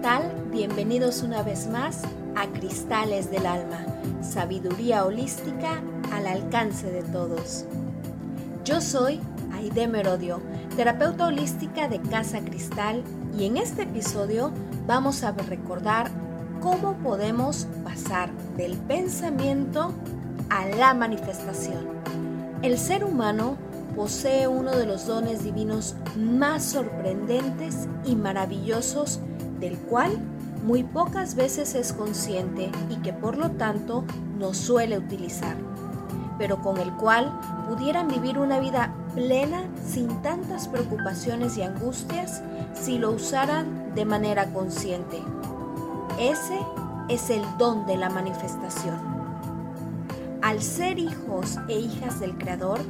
¿qué tal? Bienvenidos una vez más a Cristales del Alma, sabiduría holística al alcance de todos. Yo soy Aide Merodio, terapeuta holística de Casa Cristal y en este episodio vamos a recordar cómo podemos pasar del pensamiento a la manifestación. El ser humano posee uno de los dones divinos más sorprendentes y maravillosos del cual muy pocas veces es consciente y que por lo tanto no suele utilizar, pero con el cual pudieran vivir una vida plena sin tantas preocupaciones y angustias si lo usaran de manera consciente. Ese es el don de la manifestación. Al ser hijos e hijas del Creador,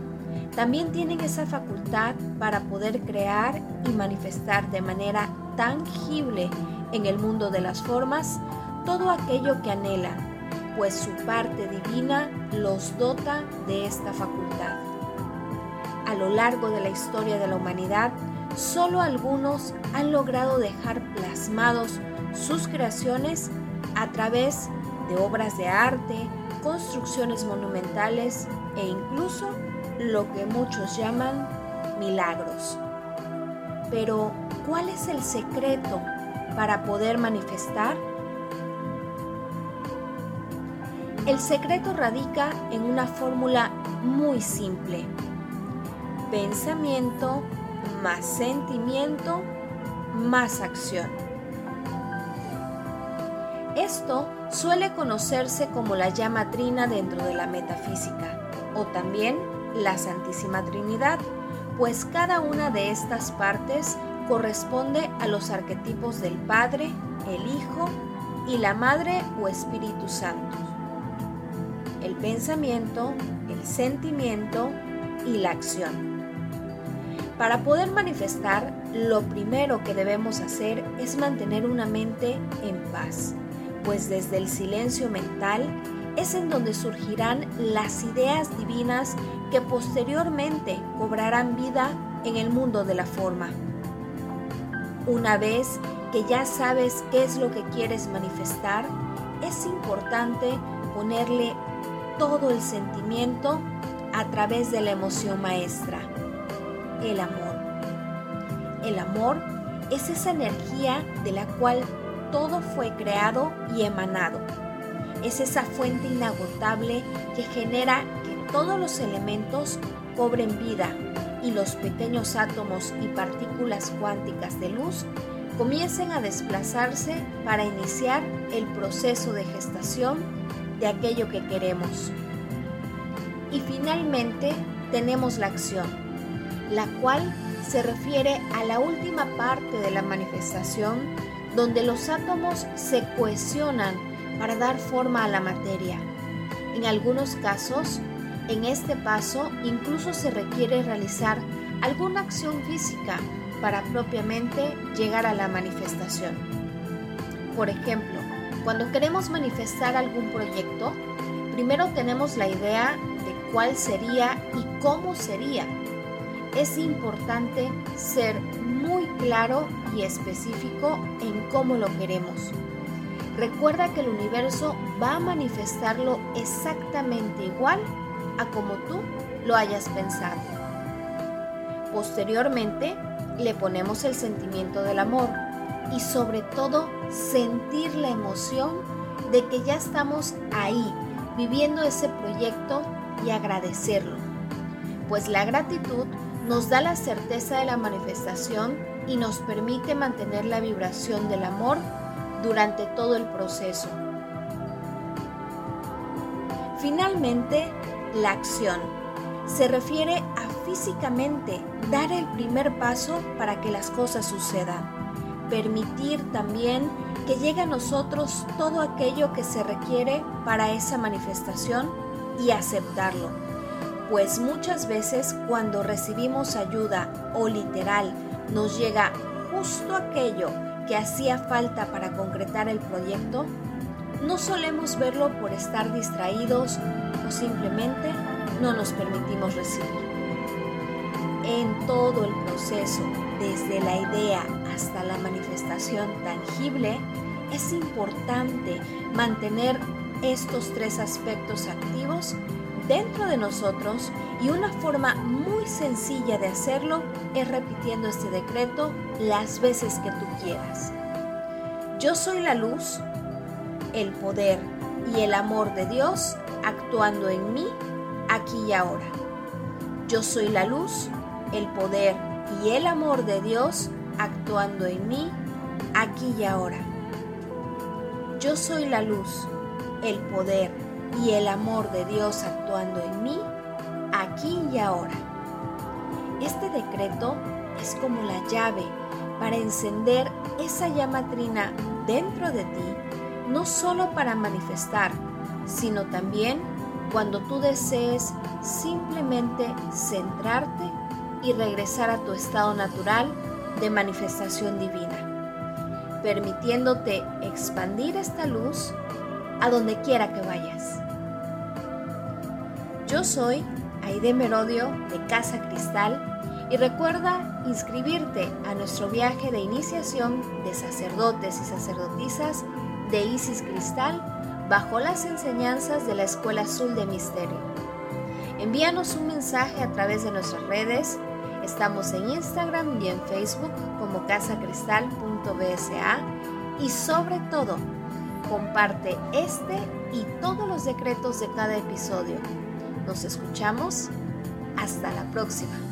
también tienen esa facultad para poder crear y manifestar de manera tangible en el mundo de las formas todo aquello que anhelan, pues su parte divina los dota de esta facultad. A lo largo de la historia de la humanidad, solo algunos han logrado dejar plasmados sus creaciones a través de obras de arte, construcciones monumentales e incluso lo que muchos llaman milagros. Pero, ¿cuál es el secreto para poder manifestar? El secreto radica en una fórmula muy simple. Pensamiento más sentimiento más acción. Esto suele conocerse como la llama trina dentro de la metafísica o también la Santísima Trinidad, pues cada una de estas partes corresponde a los arquetipos del Padre, el Hijo y la Madre o Espíritu Santo. El pensamiento, el sentimiento y la acción. Para poder manifestar, lo primero que debemos hacer es mantener una mente en paz, pues desde el silencio mental es en donde surgirán las ideas divinas que posteriormente cobrarán vida en el mundo de la forma. Una vez que ya sabes qué es lo que quieres manifestar, es importante ponerle todo el sentimiento a través de la emoción maestra, el amor. El amor es esa energía de la cual todo fue creado y emanado. Es esa fuente inagotable que genera que todos los elementos cobren vida y los pequeños átomos y partículas cuánticas de luz comiencen a desplazarse para iniciar el proceso de gestación de aquello que queremos. Y finalmente tenemos la acción, la cual se refiere a la última parte de la manifestación donde los átomos se cohesionan para dar forma a la materia. En algunos casos, en este paso incluso se requiere realizar alguna acción física para propiamente llegar a la manifestación. Por ejemplo, cuando queremos manifestar algún proyecto, primero tenemos la idea de cuál sería y cómo sería. Es importante ser muy claro y específico en cómo lo queremos. Recuerda que el universo va a manifestarlo exactamente igual a como tú lo hayas pensado. Posteriormente, le ponemos el sentimiento del amor y sobre todo sentir la emoción de que ya estamos ahí, viviendo ese proyecto y agradecerlo. Pues la gratitud nos da la certeza de la manifestación y nos permite mantener la vibración del amor durante todo el proceso. Finalmente, la acción se refiere a físicamente dar el primer paso para que las cosas sucedan. Permitir también que llegue a nosotros todo aquello que se requiere para esa manifestación y aceptarlo. Pues muchas veces cuando recibimos ayuda o literal nos llega justo aquello que hacía falta para concretar el proyecto, no solemos verlo por estar distraídos o simplemente no nos permitimos recibir. En todo el proceso, desde la idea hasta la manifestación tangible, es importante mantener estos tres aspectos activos dentro de nosotros y una forma muy sencilla de hacerlo es repitiendo este decreto las veces que tú quieras. Yo soy la luz, el poder y el amor de Dios actuando en mí aquí y ahora. Yo soy la luz, el poder y el amor de Dios actuando en mí aquí y ahora. Yo soy la luz, el poder y el amor de Dios actuando en mí aquí y ahora. Este decreto es como la llave para encender esa llama trina dentro de ti, no solo para manifestar, sino también cuando tú desees simplemente centrarte y regresar a tu estado natural de manifestación divina, permitiéndote expandir esta luz a donde quiera que vayas. Yo soy Aide Merodio de Casa Cristal y recuerda inscribirte a nuestro viaje de iniciación de sacerdotes y sacerdotisas de Isis Cristal bajo las enseñanzas de la Escuela Azul de Misterio. Envíanos un mensaje a través de nuestras redes. Estamos en Instagram y en Facebook como casacristal.bsa y sobre todo, comparte este y todos los decretos de cada episodio. Nos escuchamos. Hasta la próxima.